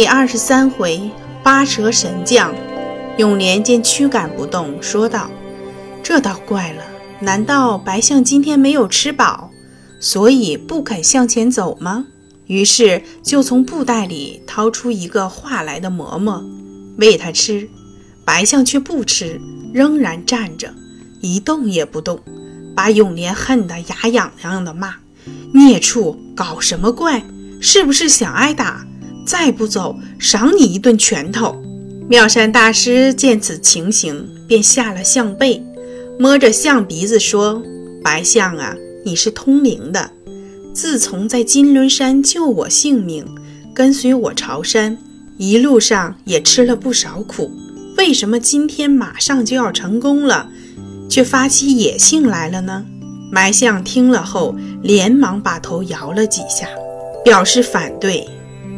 第二十三回，八蛇神将。永莲见驱赶不动，说道：“这倒怪了，难道白象今天没有吃饱，所以不肯向前走吗？”于是就从布袋里掏出一个化来的馍馍，喂他吃。白象却不吃，仍然站着，一动也不动，把永莲恨得牙痒痒的骂：“孽畜，搞什么怪？是不是想挨打？”再不走，赏你一顿拳头！妙善大师见此情形，便下了象背，摸着象鼻子说：“白象啊，你是通灵的。自从在金轮山救我性命，跟随我朝山，一路上也吃了不少苦。为什么今天马上就要成功了，却发起野性来了呢？”白象听了后，连忙把头摇了几下，表示反对。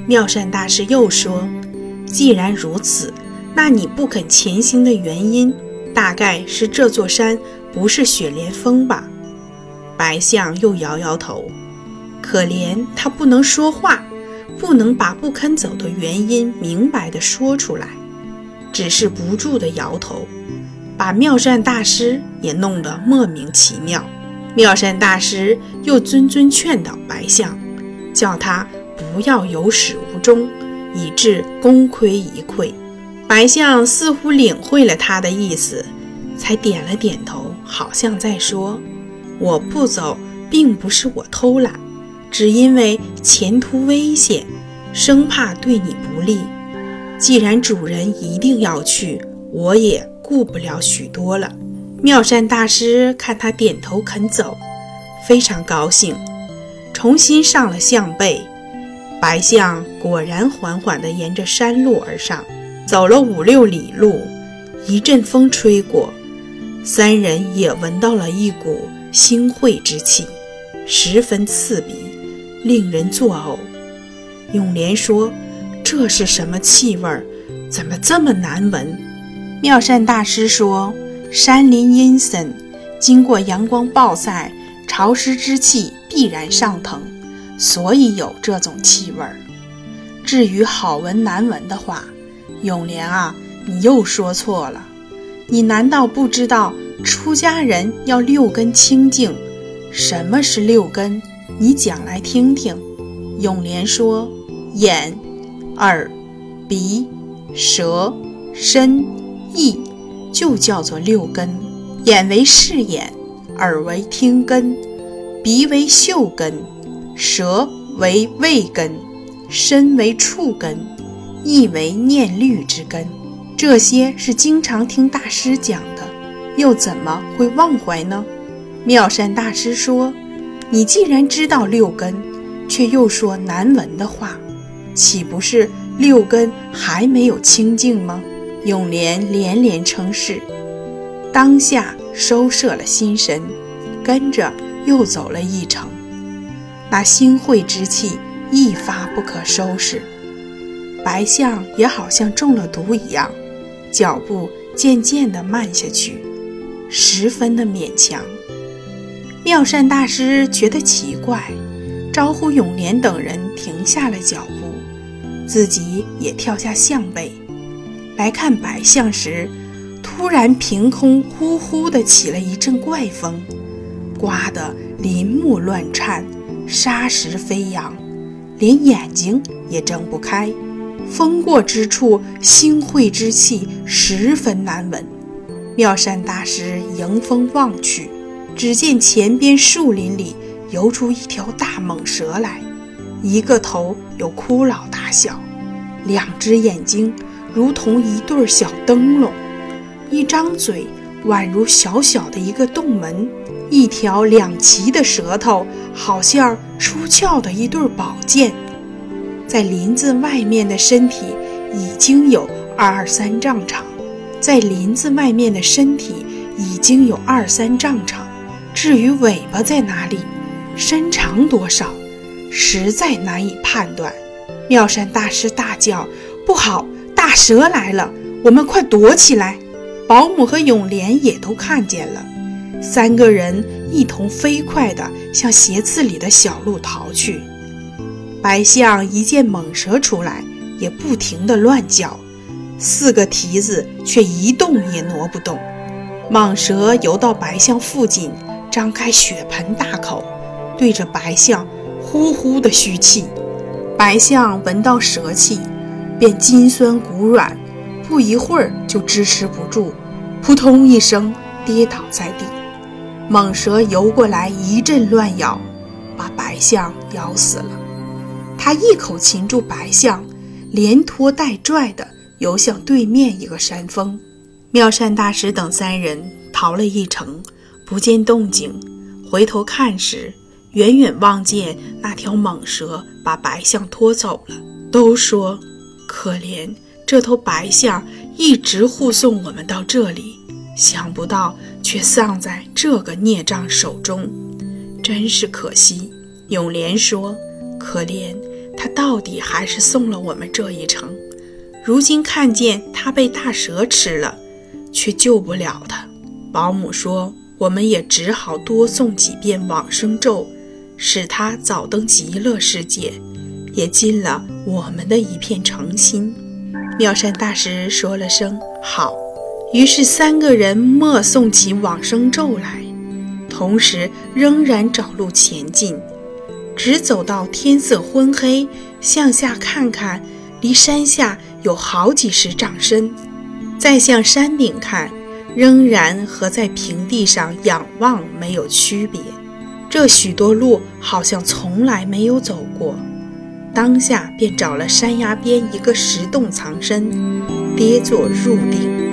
妙善大师又说：“既然如此，那你不肯前行的原因，大概是这座山不是雪莲峰吧？”白象又摇摇头，可怜他不能说话，不能把不肯走的原因明白地说出来，只是不住地摇头，把妙善大师也弄得莫名其妙。妙善大师又谆谆劝导白象，叫他。不要有始无终，以致功亏一篑。白象似乎领会了他的意思，才点了点头，好像在说：“我不走，并不是我偷懒，只因为前途危险，生怕对你不利。既然主人一定要去，我也顾不了许多了。”妙善大师看他点头肯走，非常高兴，重新上了象背。白象果然缓缓地沿着山路而上，走了五六里路，一阵风吹过，三人也闻到了一股腥秽之气，十分刺鼻，令人作呕。永莲说：“这是什么气味？怎么这么难闻？”妙善大师说：“山林阴森，经过阳光暴晒，潮湿之气必然上腾。”所以有这种气味儿。至于好闻难闻的话，永莲啊，你又说错了。你难道不知道出家人要六根清净？什么是六根？你讲来听听。永莲说：眼、耳、鼻、舌、身、意，就叫做六根。眼为视眼，耳为听根，鼻为嗅根。舌为味根，身为触根，意为念虑之根。这些是经常听大师讲的，又怎么会忘怀呢？妙善大师说：“你既然知道六根，却又说难闻的话，岂不是六根还没有清净吗？”永莲连连称是，当下收摄了心神，跟着又走了一程。那腥秽之气一发不可收拾，白象也好像中了毒一样，脚步渐渐地慢下去，十分的勉强。妙善大师觉得奇怪，招呼永年等人停下了脚步，自己也跳下象背，来看白象时，突然凭空呼呼地起了一阵怪风，刮得林木乱颤。沙石飞扬，连眼睛也睁不开。风过之处，腥秽之气十分难闻。妙善大师迎风望去，只见前边树林里游出一条大蟒蛇来，一个头有骷髅大小，两只眼睛如同一对小灯笼，一张嘴宛如小小的一个洞门。一条两齐的舌头，好像出鞘的一对宝剑，在林子外面的身体已经有二三丈长，在林子外面的身体已经有二三丈长。至于尾巴在哪里，身长多少，实在难以判断。妙善大师大叫：“不好，大蛇来了！我们快躲起来！”保姆和永莲也都看见了。三个人一同飞快地向鞋子里的小路逃去。白象一见猛蛇出来，也不停地乱叫，四个蹄子却一动也挪不动。蟒蛇游到白象附近，张开血盆大口，对着白象呼呼地嘘气。白象闻到蛇气，便筋酸骨软，不一会儿就支持不住，扑通一声跌倒在地。蟒蛇游过来，一阵乱咬，把白象咬死了。他一口擒住白象，连拖带拽地游向对面一个山峰。妙善大师等三人逃了一程，不见动静，回头看时，远远望见那条蟒蛇把白象拖走了。都说可怜，这头白象一直护送我们到这里，想不到却丧在这个孽障手中，真是可惜。永莲说：“可怜。”他到底还是送了我们这一程，如今看见他被大蛇吃了，却救不了他。保姆说，我们也只好多诵几遍往生咒，使他早登极乐世界，也尽了我们的一片诚心。妙善大师说了声好，于是三个人默诵起往生咒来，同时仍然找路前进。直走到天色昏黑，向下看看，离山下有好几十丈深；再向山顶看，仍然和在平地上仰望没有区别。这许多路好像从来没有走过。当下便找了山崖边一个石洞藏身，跌坐入定。